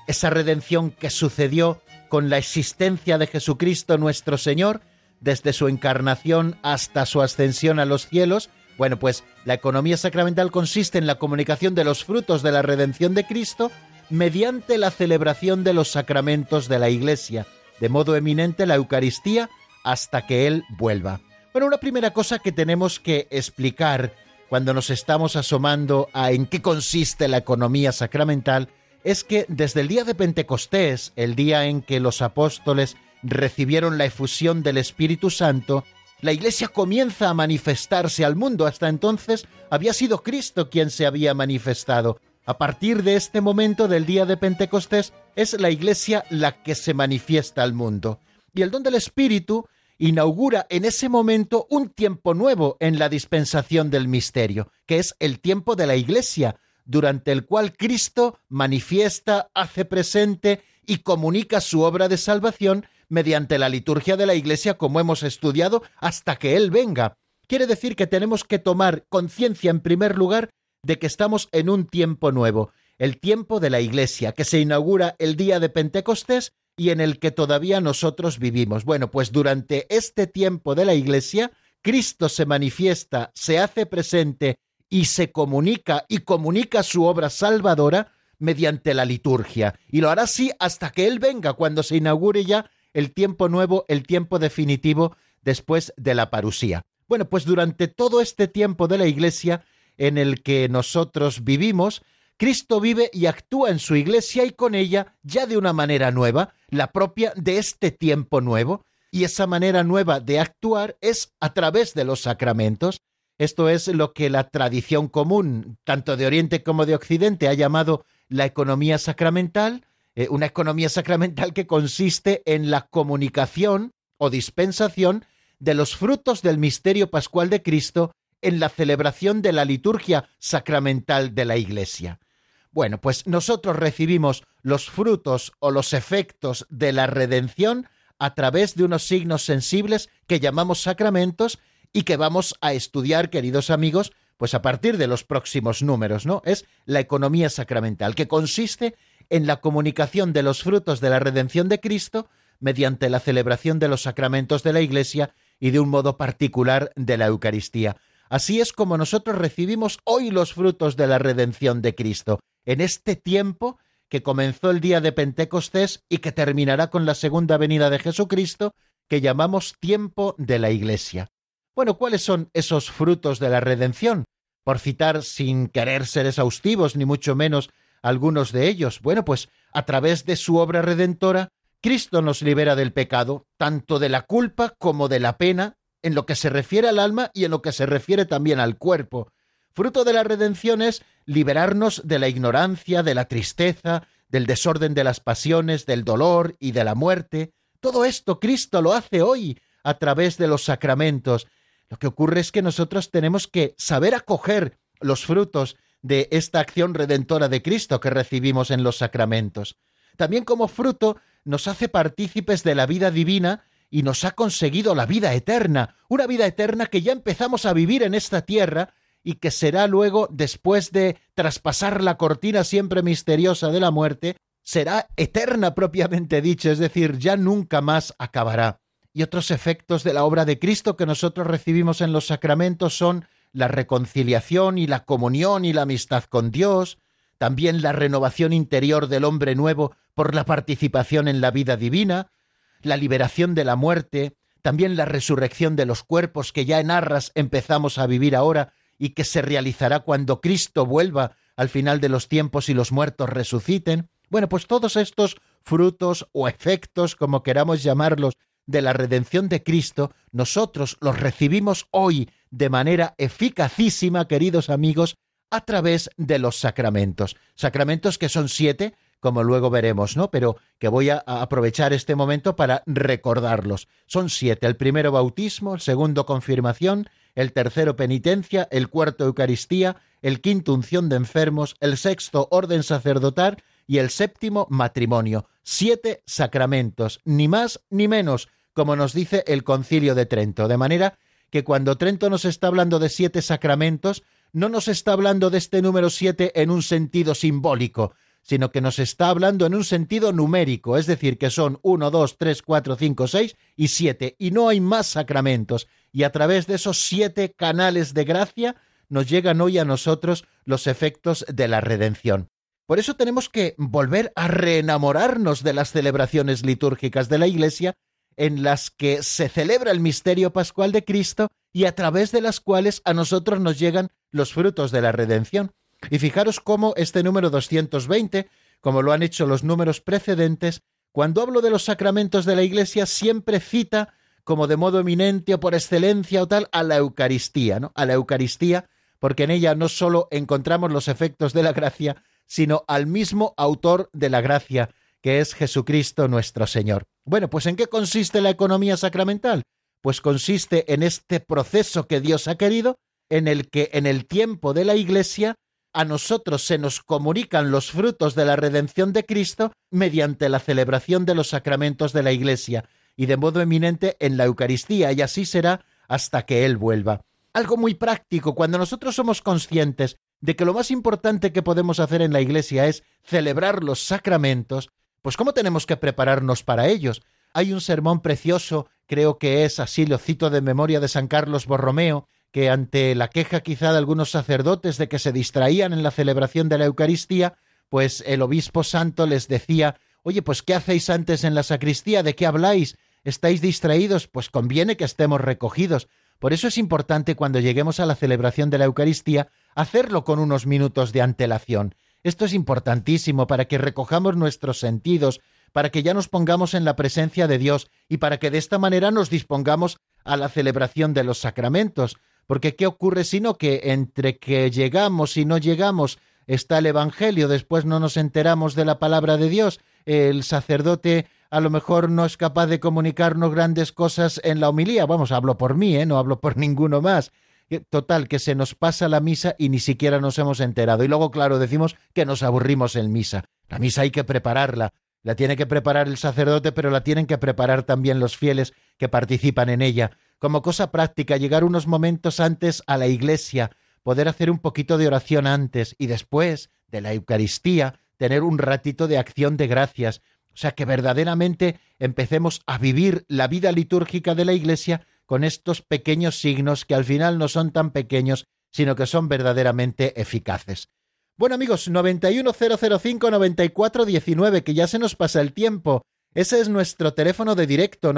esa redención que sucedió con la existencia de Jesucristo nuestro Señor, desde su encarnación hasta su ascensión a los cielos. Bueno, pues la economía sacramental consiste en la comunicación de los frutos de la redención de Cristo mediante la celebración de los sacramentos de la Iglesia, de modo eminente la Eucaristía, hasta que Él vuelva. Bueno, una primera cosa que tenemos que explicar cuando nos estamos asomando a en qué consiste la economía sacramental, es que desde el día de Pentecostés, el día en que los apóstoles recibieron la efusión del Espíritu Santo, la Iglesia comienza a manifestarse al mundo. Hasta entonces había sido Cristo quien se había manifestado. A partir de este momento del día de Pentecostés es la Iglesia la que se manifiesta al mundo. Y el don del Espíritu inaugura en ese momento un tiempo nuevo en la dispensación del misterio, que es el tiempo de la Iglesia, durante el cual Cristo manifiesta, hace presente y comunica su obra de salvación mediante la liturgia de la Iglesia como hemos estudiado hasta que Él venga. quiere decir que tenemos que tomar conciencia en primer lugar de que estamos en un tiempo nuevo, el tiempo de la Iglesia, que se inaugura el día de Pentecostés y en el que todavía nosotros vivimos. Bueno, pues durante este tiempo de la Iglesia, Cristo se manifiesta, se hace presente y se comunica y comunica su obra salvadora mediante la liturgia. Y lo hará así hasta que Él venga, cuando se inaugure ya el tiempo nuevo, el tiempo definitivo después de la parusía. Bueno, pues durante todo este tiempo de la Iglesia en el que nosotros vivimos, Cristo vive y actúa en su Iglesia y con ella ya de una manera nueva, la propia de este tiempo nuevo, y esa manera nueva de actuar es a través de los sacramentos. Esto es lo que la tradición común, tanto de Oriente como de Occidente, ha llamado la economía sacramental, eh, una economía sacramental que consiste en la comunicación o dispensación de los frutos del misterio pascual de Cristo en la celebración de la liturgia sacramental de la Iglesia. Bueno, pues nosotros recibimos los frutos o los efectos de la redención a través de unos signos sensibles que llamamos sacramentos y que vamos a estudiar, queridos amigos, pues a partir de los próximos números, ¿no? Es la economía sacramental, que consiste en la comunicación de los frutos de la redención de Cristo mediante la celebración de los sacramentos de la Iglesia y de un modo particular de la Eucaristía. Así es como nosotros recibimos hoy los frutos de la redención de Cristo, en este tiempo que comenzó el día de Pentecostés y que terminará con la segunda venida de Jesucristo, que llamamos tiempo de la Iglesia. Bueno, ¿cuáles son esos frutos de la redención? Por citar sin querer ser exhaustivos, ni mucho menos algunos de ellos. Bueno, pues a través de su obra redentora, Cristo nos libera del pecado, tanto de la culpa como de la pena, en lo que se refiere al alma y en lo que se refiere también al cuerpo. Fruto de la redención es liberarnos de la ignorancia, de la tristeza, del desorden de las pasiones, del dolor y de la muerte. Todo esto Cristo lo hace hoy a través de los sacramentos. Lo que ocurre es que nosotros tenemos que saber acoger los frutos de esta acción redentora de Cristo que recibimos en los sacramentos. También como fruto nos hace partícipes de la vida divina y nos ha conseguido la vida eterna, una vida eterna que ya empezamos a vivir en esta tierra y que será luego, después de traspasar la cortina siempre misteriosa de la muerte, será eterna propiamente dicho, es decir, ya nunca más acabará. Y otros efectos de la obra de Cristo que nosotros recibimos en los sacramentos son la reconciliación y la comunión y la amistad con Dios, también la renovación interior del hombre nuevo por la participación en la vida divina, la liberación de la muerte, también la resurrección de los cuerpos que ya en arras empezamos a vivir ahora y que se realizará cuando Cristo vuelva al final de los tiempos y los muertos resuciten. Bueno, pues todos estos frutos o efectos, como queramos llamarlos, de la redención de Cristo, nosotros los recibimos hoy de manera eficacísima, queridos amigos, a través de los sacramentos. Sacramentos que son siete, como luego veremos, ¿no? Pero que voy a aprovechar este momento para recordarlos. Son siete. El primero bautismo, el segundo confirmación, el tercero penitencia, el cuarto Eucaristía, el quinto unción de enfermos, el sexto orden sacerdotal y el séptimo matrimonio. Siete sacramentos, ni más ni menos, como nos dice el concilio de Trento. De manera que cuando Trento nos está hablando de siete sacramentos, no nos está hablando de este número siete en un sentido simbólico, sino que nos está hablando en un sentido numérico, es decir, que son uno, dos, tres, cuatro, cinco, seis y siete, y no hay más sacramentos, y a través de esos siete canales de gracia nos llegan hoy a nosotros los efectos de la redención. Por eso tenemos que volver a reenamorarnos de las celebraciones litúrgicas de la Iglesia, en las que se celebra el misterio pascual de Cristo y a través de las cuales a nosotros nos llegan los frutos de la redención. Y fijaros cómo este número 220, como lo han hecho los números precedentes, cuando hablo de los sacramentos de la Iglesia siempre cita como de modo eminente o por excelencia o tal a la Eucaristía, ¿no? A la Eucaristía, porque en ella no solo encontramos los efectos de la gracia, sino al mismo autor de la gracia, que es Jesucristo nuestro Señor. Bueno, pues ¿en qué consiste la economía sacramental? Pues consiste en este proceso que Dios ha querido, en el que en el tiempo de la Iglesia a nosotros se nos comunican los frutos de la redención de Cristo mediante la celebración de los sacramentos de la Iglesia y de modo eminente en la Eucaristía, y así será hasta que Él vuelva. algo muy práctico. Cuando nosotros somos conscientes de que lo más importante que podemos hacer en la Iglesia es celebrar los sacramentos, pues ¿cómo tenemos que prepararnos para ellos? Hay un sermón precioso, creo que es así, lo cito de memoria de San Carlos Borromeo, que ante la queja quizá de algunos sacerdotes de que se distraían en la celebración de la Eucaristía, pues el obispo santo les decía, oye, pues ¿qué hacéis antes en la sacristía? ¿De qué habláis? ¿Estáis distraídos? Pues conviene que estemos recogidos. Por eso es importante cuando lleguemos a la celebración de la Eucaristía hacerlo con unos minutos de antelación. Esto es importantísimo para que recojamos nuestros sentidos, para que ya nos pongamos en la presencia de Dios y para que de esta manera nos dispongamos a la celebración de los sacramentos. Porque ¿qué ocurre sino que entre que llegamos y no llegamos está el Evangelio, después no nos enteramos de la palabra de Dios, el sacerdote a lo mejor no es capaz de comunicarnos grandes cosas en la homilía. Vamos, hablo por mí, ¿eh? no hablo por [LAUGHS] ninguno más. Total, que se nos pasa la misa y ni siquiera nos hemos enterado. Y luego, claro, decimos que nos aburrimos en misa. La misa hay que prepararla. La tiene que preparar el sacerdote, pero la tienen que preparar también los fieles que participan en ella. Como cosa práctica, llegar unos momentos antes a la iglesia, poder hacer un poquito de oración antes y después de la Eucaristía, tener un ratito de acción de gracias, o sea, que verdaderamente empecemos a vivir la vida litúrgica de la Iglesia con estos pequeños signos que al final no son tan pequeños, sino que son verdaderamente eficaces. Bueno amigos, 910059419, que ya se nos pasa el tiempo. Ese es nuestro teléfono de directo,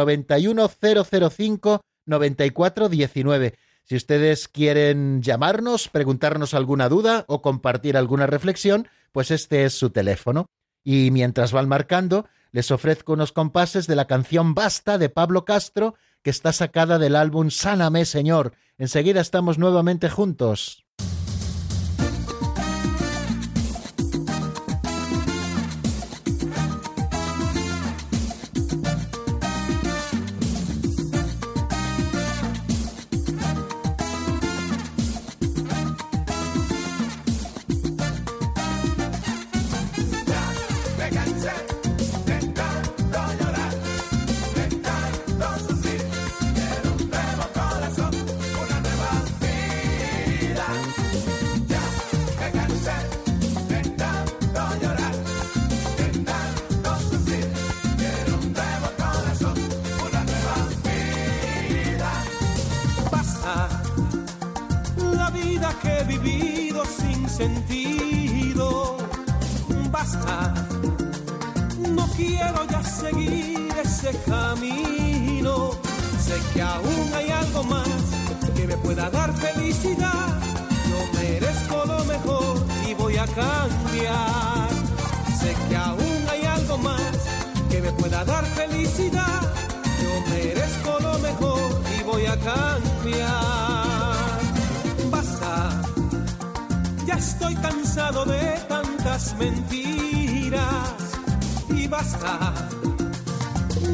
910059419. Si ustedes quieren llamarnos, preguntarnos alguna duda o compartir alguna reflexión, pues este es su teléfono. Y mientras van marcando, les ofrezco unos compases de la canción Basta de Pablo Castro, que está sacada del álbum Sáname, Señor. Enseguida estamos nuevamente juntos. que aún hay algo más que me pueda dar felicidad. Yo merezco lo mejor y voy a cambiar. Sé que aún hay algo más que me pueda dar felicidad. Yo merezco lo mejor y voy a cambiar. Basta, ya estoy cansado de tantas mentiras y basta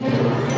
Música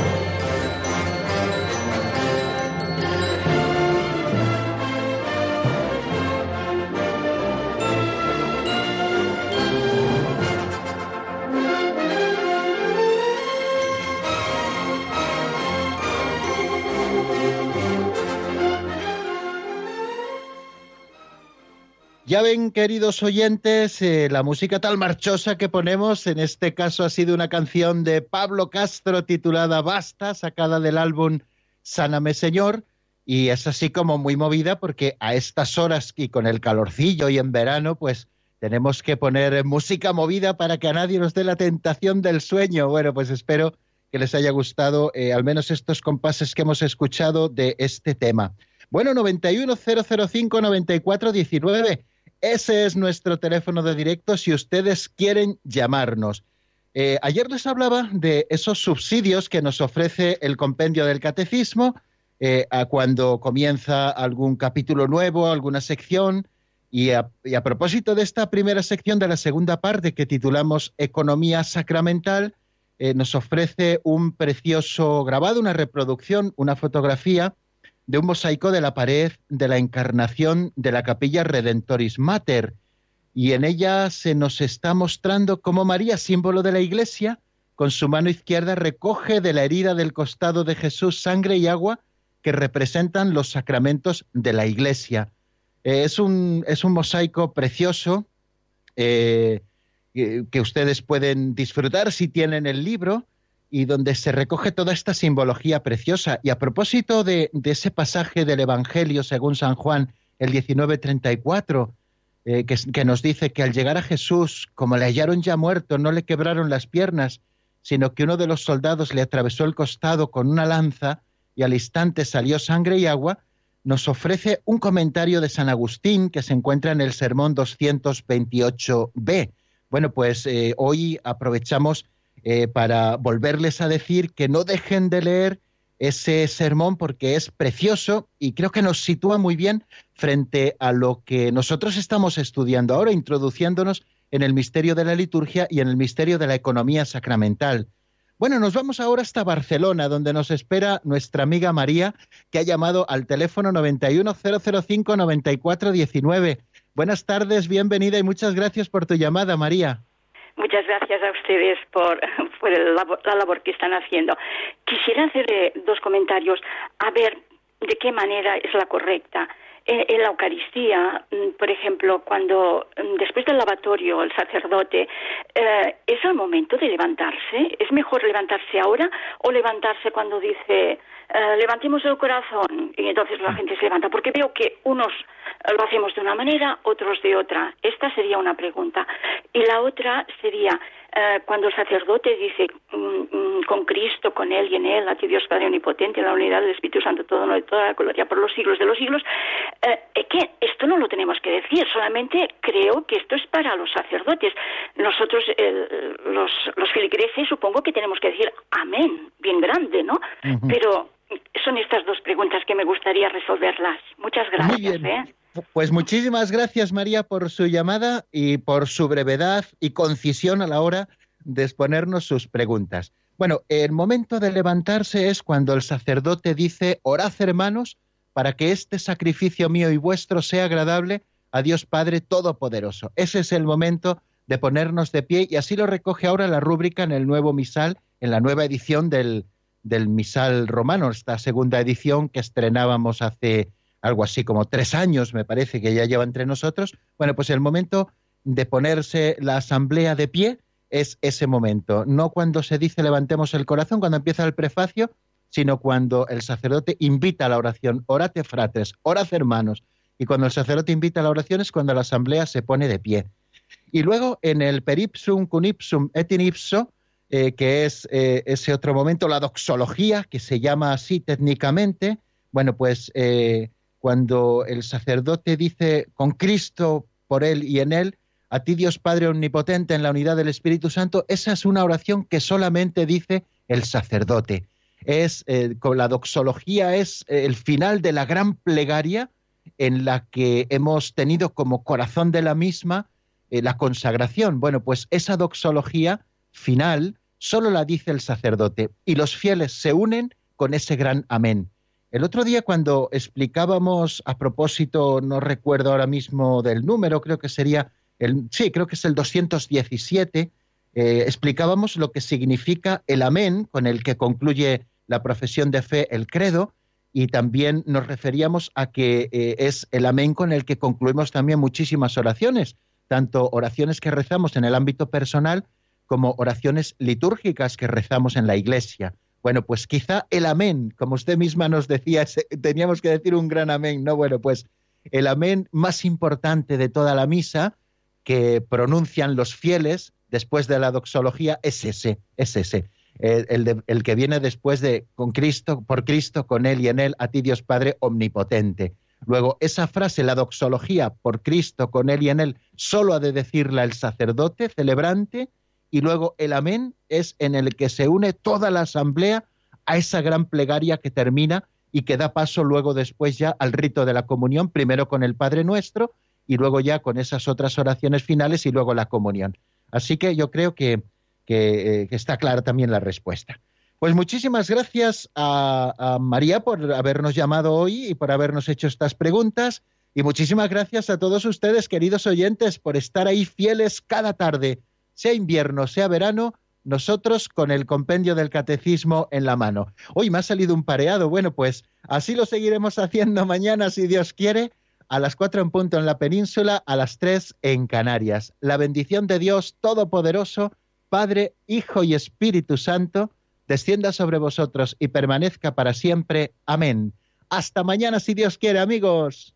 Ya ven, queridos oyentes, eh, la música tal marchosa que ponemos, en este caso ha sido una canción de Pablo Castro titulada Basta, sacada del álbum Sáname Señor, y es así como muy movida porque a estas horas y con el calorcillo y en verano, pues tenemos que poner música movida para que a nadie nos dé la tentación del sueño. Bueno, pues espero que les haya gustado eh, al menos estos compases que hemos escuchado de este tema. Bueno, 910059419 ese es nuestro teléfono de directo si ustedes quieren llamarnos. Eh, ayer les hablaba de esos subsidios que nos ofrece el compendio del catecismo, eh, a cuando comienza algún capítulo nuevo, alguna sección. Y a, propósito de esta primera sección de la segunda parte que titulamos Economía Sacramental, eh, nos ofrece un precioso grabado, una reproducción, una fotografía de un mosaico de la pared de la encarnación de la capilla Redentoris Mater. Y en ella se nos está mostrando cómo María, símbolo de la Iglesia, con su mano izquierda recoge de la herida del costado de Jesús sangre y agua que representan los sacramentos de la Iglesia. Eh, es, un, es, un, mosaico precioso eh, que ustedes pueden disfrutar si tienen el libro y donde se recoge toda esta simbología preciosa. Y a propósito de, ese pasaje del Evangelio según San Juan, el 1934, eh, que, que, nos dice que al llegar a Jesús, como le hallaron ya muerto, no le quebraron las piernas, sino que uno de los soldados le atravesó el costado con una lanza y al instante salió sangre y agua, nos ofrece un comentario de San Agustín que se encuentra en el Sermón 228b. Bueno, pues eh, hoy aprovechamos eh, para volverles a decir que no dejen de leer ese sermón porque es precioso y creo que nos sitúa muy bien frente a lo que nosotros estamos estudiando ahora, introduciéndonos en el misterio de la liturgia y en el misterio de la economía sacramental. Bueno, nos vamos ahora hasta Barcelona, donde nos espera nuestra amiga María, que ha llamado al teléfono 910059419. Buenas tardes, bienvenida y muchas gracias por tu llamada, María. Muchas gracias a ustedes por, [LAUGHS] la labor que están haciendo. Quisiera hacer dos comentarios, a ver de qué manera es la correcta. Eh, en la Eucaristía, mm, por ejemplo, cuando mm, después del lavatorio el sacerdote, eh, ¿es el momento de levantarse? ¿Es mejor levantarse ahora o levantarse cuando dice eh, levantemos el corazón y entonces la gente se levanta? Porque veo que unos lo hacemos de una manera, otros de otra. Esta sería una pregunta. Y la otra sería, eh, cuando el sacerdote dice mm, mm, con Cristo, con Él y en Él, a ti Dios Padre Omnipotente, en la unidad del Espíritu Santo, todo, no, toda la gloria por los siglos de los siglos, eh, es que esto no lo tenemos que decir, solamente creo que esto es para los sacerdotes. Nosotros, los, los filigreses, supongo que tenemos que decir amén, bien grande, ¿no? Pero son estas dos preguntas que me gustaría resolverlas. Muchas gracias. ¿eh? Pues muchísimas gracias, María, por su llamada y por su brevedad y concisión a la hora de exponernos sus preguntas. Bueno, el momento de levantarse es cuando el sacerdote dice, orad hermanos, para que este sacrificio mío y vuestro sea agradable a Dios Padre Todopoderoso. Ese es el momento de ponernos de pie y así lo recoge ahora la rúbrica en el nuevo misal, en la nueva edición del, del misal romano, esta segunda edición que estrenábamos hace algo así como tres años, me parece que ya lleva entre nosotros. Bueno, pues el momento de ponerse la asamblea de pie es ese momento, no cuando se dice levantemos el corazón, cuando empieza el prefacio, sino cuando el sacerdote invita a la oración, orate fratres, orad hermanos, y cuando el sacerdote invita a la oración es cuando la asamblea se pone de pie. Y luego en el peripsum cunipsum et in ipso, eh, que es eh, ese otro momento, la doxología, que se llama así técnicamente, bueno, pues eh, cuando el sacerdote dice con Cristo, por Él y en Él, a ti Dios Padre Omnipotente en la unidad del Espíritu Santo, esa es una oración que solamente dice el sacerdote. Es, con la doxología es el final de la gran plegaria en la que hemos tenido como corazón de la misma la consagración. Bueno, pues esa doxología final solo la dice el sacerdote y los fieles se unen con ese gran amén. El otro día cuando explicábamos a propósito, no recuerdo ahora mismo del número, creo que sería el, sí, creo que es el 217, eh, explicábamos lo que significa el amén con el que concluye la profesión de fe, el credo, y también nos referíamos a que eh, es el amén con el que concluimos también muchísimas oraciones, tanto oraciones que rezamos en el ámbito personal como oraciones litúrgicas que rezamos en la iglesia. Bueno, pues quizá el amén, como usted misma nos decía, teníamos que decir un gran amén, ¿no? Bueno, pues el amén más importante de toda la misa que pronuncian los fieles después de la doxología es ese, es ese. El, que viene después de con Cristo, por Cristo, con Él y en Él, a ti Dios Padre omnipotente. Luego, esa frase, la doxología, por Cristo, con Él y en Él, solo ha de decirla el sacerdote celebrante y luego el amén es en el que se une toda la asamblea a esa gran plegaria que termina y que da paso luego después ya al rito de la comunión, primero con el Padre Nuestro y luego ya con esas otras oraciones finales y luego la comunión. Así que yo creo que, que, está clara también la respuesta. Pues muchísimas gracias a, María por habernos llamado hoy y por habernos hecho estas preguntas. Y muchísimas gracias a todos ustedes, queridos oyentes, por estar ahí fieles cada tarde, sea invierno, sea verano, nosotros con el compendio del catecismo en la mano. Hoy me ha salido un pareado. Bueno, pues así lo seguiremos [LAUGHS] haciendo mañana, si Dios quiere, a las cuatro en punto en la península, a las tres en Canarias. La bendición de Dios Todopoderoso, Padre, Hijo y Espíritu Santo, descienda sobre vosotros y permanezca para siempre. Amén. Hasta mañana, si Dios quiere, amigos.